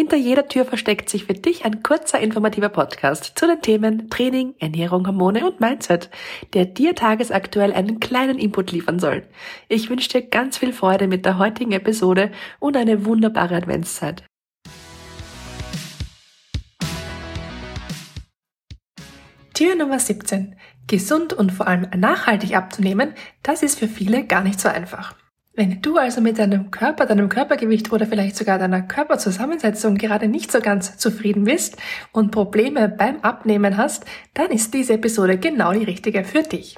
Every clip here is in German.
Hinter jeder Tür versteckt sich für dich ein kurzer informativer Podcast zu den Themen Training, Ernährung, Hormone und Mindset, der dir tagesaktuell einen kleinen Input liefern soll. Ich wünsche dir ganz viel Freude mit der heutigen Episode und eine wunderbare Adventszeit. Tür Nummer 17. Gesund und vor allem nachhaltig abzunehmen, das ist für viele gar nicht so einfach. Wenn du also mit deinem Körper, deinem Körpergewicht oder vielleicht sogar deiner Körperzusammensetzung gerade nicht so ganz zufrieden bist und Probleme beim Abnehmen hast, dann ist diese Episode genau die richtige für dich.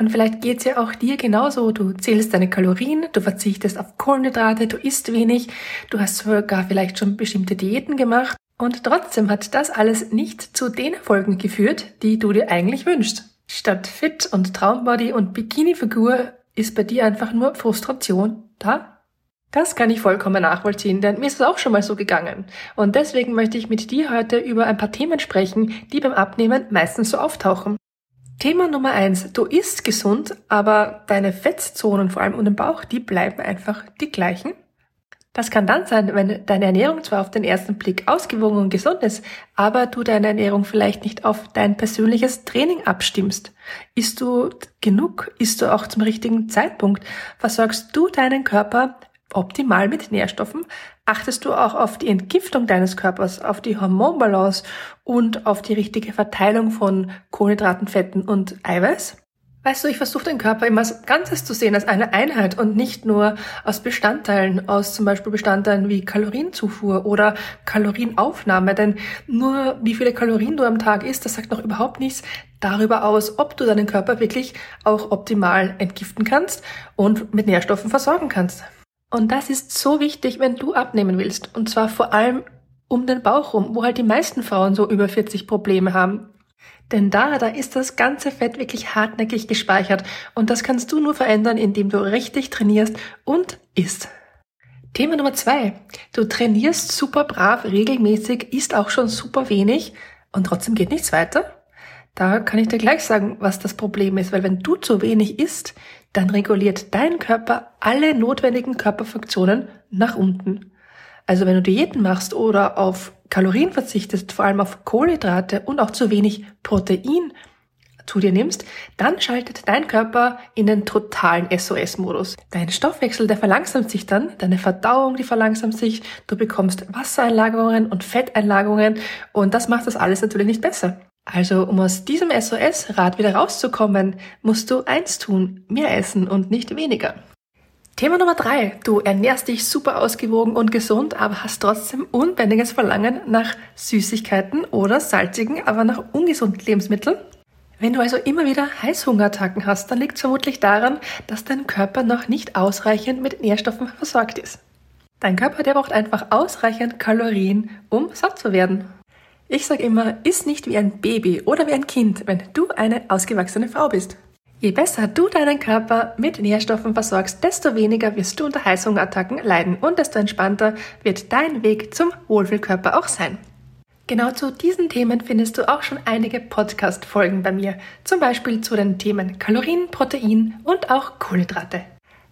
Und vielleicht geht's ja auch dir genauso. Du zählst deine Kalorien, du verzichtest auf Kohlenhydrate, du isst wenig, du hast sogar vielleicht schon bestimmte Diäten gemacht und trotzdem hat das alles nicht zu den Erfolgen geführt, die du dir eigentlich wünschst. Statt Fit und Traumbody und Bikini-Figur ist bei dir einfach nur Frustration da? Das kann ich vollkommen nachvollziehen, denn mir ist es auch schon mal so gegangen. Und deswegen möchte ich mit dir heute über ein paar Themen sprechen, die beim Abnehmen meistens so auftauchen. Thema Nummer eins: Du isst gesund, aber deine Fettzonen, vor allem um den Bauch, die bleiben einfach die gleichen. Das kann dann sein, wenn deine Ernährung zwar auf den ersten Blick ausgewogen und gesund ist, aber du deine Ernährung vielleicht nicht auf dein persönliches Training abstimmst. Isst du genug? Isst du auch zum richtigen Zeitpunkt? Versorgst du deinen Körper optimal mit Nährstoffen? Achtest du auch auf die Entgiftung deines Körpers, auf die Hormonbalance und auf die richtige Verteilung von Kohlenhydraten, Fetten und Eiweiß? Weißt du, ich versuche den Körper immer als Ganzes zu sehen, als eine Einheit und nicht nur aus Bestandteilen, aus zum Beispiel Bestandteilen wie Kalorienzufuhr oder Kalorienaufnahme. Denn nur wie viele Kalorien du am Tag isst, das sagt noch überhaupt nichts darüber aus, ob du deinen Körper wirklich auch optimal entgiften kannst und mit Nährstoffen versorgen kannst. Und das ist so wichtig, wenn du abnehmen willst. Und zwar vor allem um den Bauch rum, wo halt die meisten Frauen so über 40 Probleme haben. Denn da, da ist das ganze Fett wirklich hartnäckig gespeichert und das kannst du nur verändern, indem du richtig trainierst und isst. Thema Nummer zwei. Du trainierst super brav, regelmäßig, isst auch schon super wenig und trotzdem geht nichts weiter? Da kann ich dir gleich sagen, was das Problem ist, weil wenn du zu wenig isst, dann reguliert dein Körper alle notwendigen Körperfunktionen nach unten. Also wenn du Diäten machst oder auf Kalorien verzichtest, vor allem auf Kohlenhydrate und auch zu wenig Protein zu dir nimmst, dann schaltet dein Körper in den totalen SOS-Modus. Dein Stoffwechsel, der verlangsamt sich dann, deine Verdauung, die verlangsamt sich, du bekommst Wassereinlagerungen und Fetteinlagerungen und das macht das alles natürlich nicht besser. Also, um aus diesem SOS-Rad wieder rauszukommen, musst du eins tun, mehr essen und nicht weniger. Thema Nummer drei. Du ernährst dich super ausgewogen und gesund, aber hast trotzdem unbändiges Verlangen nach Süßigkeiten oder salzigen, aber nach ungesunden Lebensmitteln. Wenn du also immer wieder Heißhungerattacken hast, dann liegt es vermutlich daran, dass dein Körper noch nicht ausreichend mit Nährstoffen versorgt ist. Dein Körper, der braucht einfach ausreichend Kalorien, um satt zu werden. Ich sage immer, iss nicht wie ein Baby oder wie ein Kind, wenn du eine ausgewachsene Frau bist. Je besser du deinen Körper mit Nährstoffen versorgst, desto weniger wirst du unter Heißhungerattacken leiden und desto entspannter wird dein Weg zum Wohlfühlkörper auch sein. Genau zu diesen Themen findest du auch schon einige Podcast-Folgen bei mir, zum Beispiel zu den Themen Kalorien, Protein und auch Kohlenhydrate.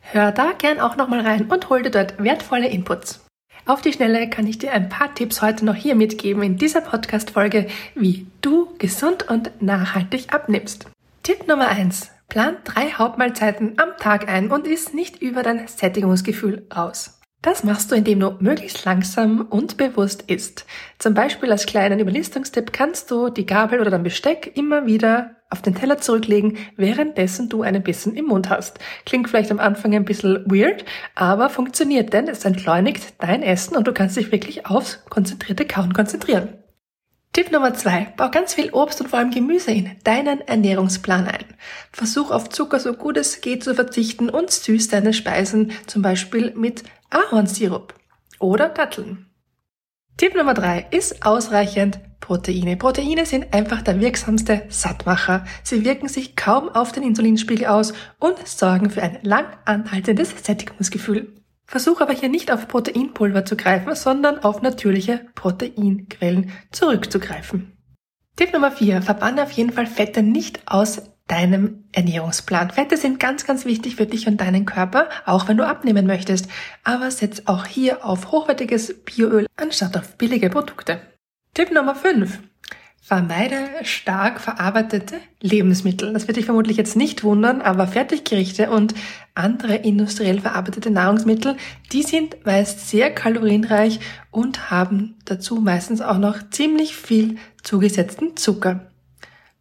Hör da gern auch nochmal rein und hol dir dort wertvolle Inputs. Auf die Schnelle kann ich dir ein paar Tipps heute noch hier mitgeben in dieser Podcast-Folge, wie du gesund und nachhaltig abnimmst. Tipp Nummer eins: Plan drei Hauptmahlzeiten am Tag ein und isst nicht über dein Sättigungsgefühl raus. Das machst du, indem du möglichst langsam und bewusst isst. Zum Beispiel als kleinen Überlistungstipp kannst du die Gabel oder dein Besteck immer wieder auf den Teller zurücklegen, währenddessen du einen Bissen im Mund hast. Klingt vielleicht am Anfang ein bisschen weird, aber funktioniert, denn es entschleunigt dein Essen und du kannst dich wirklich aufs konzentrierte Kauen konzentrieren. Tipp Nummer zwei. Bau ganz viel Obst und vor allem Gemüse in deinen Ernährungsplan ein. Versuch auf Zucker so gut es geht zu verzichten und süß deine Speisen zum Beispiel mit Ahornsirup oder Datteln. Tipp Nummer drei ist ausreichend Proteine. Proteine sind einfach der wirksamste Sattmacher. Sie wirken sich kaum auf den Insulinspiegel aus und sorgen für ein lang anhaltendes Sättigungsgefühl. Versuch aber hier nicht auf Proteinpulver zu greifen, sondern auf natürliche Proteinquellen zurückzugreifen. Tipp Nummer 4. Verbanne auf jeden Fall Fette nicht aus deinem Ernährungsplan. Fette sind ganz, ganz wichtig für dich und deinen Körper, auch wenn du abnehmen möchtest. Aber setz auch hier auf hochwertiges Bioöl anstatt auf billige Produkte. Tipp Nummer 5. Vermeide stark verarbeitete Lebensmittel. Das wird dich vermutlich jetzt nicht wundern, aber Fertiggerichte und andere industriell verarbeitete Nahrungsmittel, die sind meist sehr kalorienreich und haben dazu meistens auch noch ziemlich viel zugesetzten Zucker.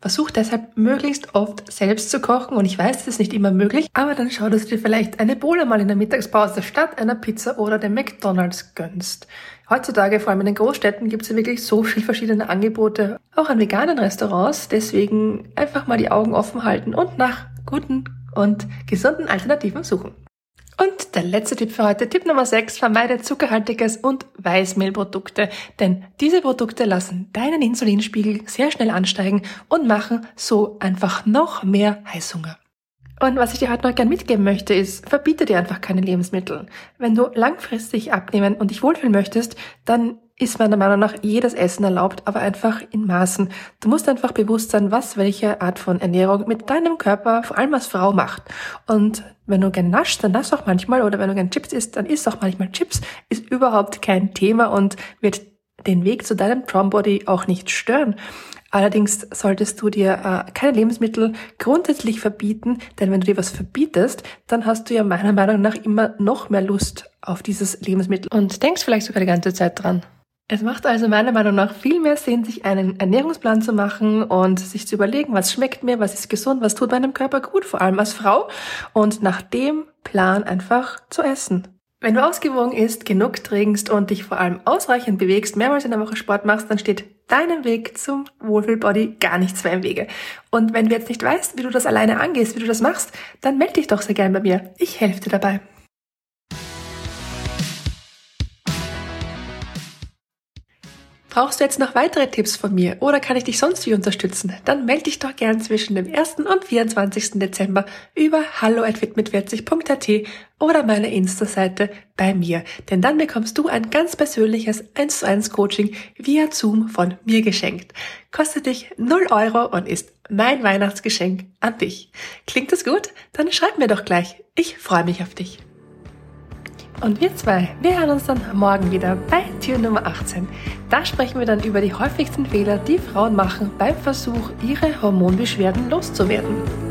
Versuch deshalb möglichst oft selbst zu kochen und ich weiß, das ist nicht immer möglich, aber dann schau, dass du dir vielleicht eine Bohle mal in der Mittagspause statt einer Pizza oder dem McDonalds gönnst. Heutzutage, vor allem in den Großstädten, gibt es ja wirklich so viele verschiedene Angebote, auch an veganen Restaurants. Deswegen einfach mal die Augen offen halten und nach guten und gesunden Alternativen suchen. Und der letzte Tipp für heute, Tipp Nummer 6, vermeide zuckerhaltiges und Weißmehlprodukte, denn diese Produkte lassen deinen Insulinspiegel sehr schnell ansteigen und machen so einfach noch mehr Heißhunger. Und was ich dir heute noch gern mitgeben möchte, ist, verbiete dir einfach keine Lebensmittel. Wenn du langfristig abnehmen und dich wohlfühlen möchtest, dann ist meiner Meinung nach jedes Essen erlaubt, aber einfach in Maßen. Du musst einfach bewusst sein, was welche Art von Ernährung mit deinem Körper, vor allem als Frau, macht. Und wenn du gern naschst, dann nasch auch manchmal, oder wenn du gern Chips isst, dann isst auch manchmal Chips, ist überhaupt kein Thema und wird den Weg zu deinem Trombody auch nicht stören. Allerdings solltest du dir äh, keine Lebensmittel grundsätzlich verbieten, denn wenn du dir was verbietest, dann hast du ja meiner Meinung nach immer noch mehr Lust auf dieses Lebensmittel und denkst vielleicht sogar die ganze Zeit dran. Es macht also meiner Meinung nach viel mehr Sinn, sich einen Ernährungsplan zu machen und sich zu überlegen, was schmeckt mir, was ist gesund, was tut meinem Körper gut, vor allem als Frau, und nach dem Plan einfach zu essen. Wenn du ausgewogen isst, genug trinkst und dich vor allem ausreichend bewegst, mehrmals in der Woche Sport machst, dann steht deinem Weg zum Wohlfühlbody gar nichts mehr im Wege. Und wenn du jetzt nicht weißt, wie du das alleine angehst, wie du das machst, dann melde dich doch sehr gern bei mir. Ich helfe dir dabei. Brauchst du jetzt noch weitere Tipps von mir oder kann ich dich sonst wie unterstützen? Dann melde dich doch gern zwischen dem 1. und 24. Dezember über hallo@fitmit40.at oder meiner Insta-Seite bei mir. Denn dann bekommst du ein ganz persönliches 1 zu 1 Coaching via Zoom von mir geschenkt. Kostet dich 0 Euro und ist mein Weihnachtsgeschenk an dich. Klingt das gut? Dann schreib mir doch gleich. Ich freue mich auf dich. Und wir zwei, wir hören uns dann morgen wieder bei Tür Nummer 18. Da sprechen wir dann über die häufigsten Fehler, die Frauen machen beim Versuch, ihre Hormonbeschwerden loszuwerden.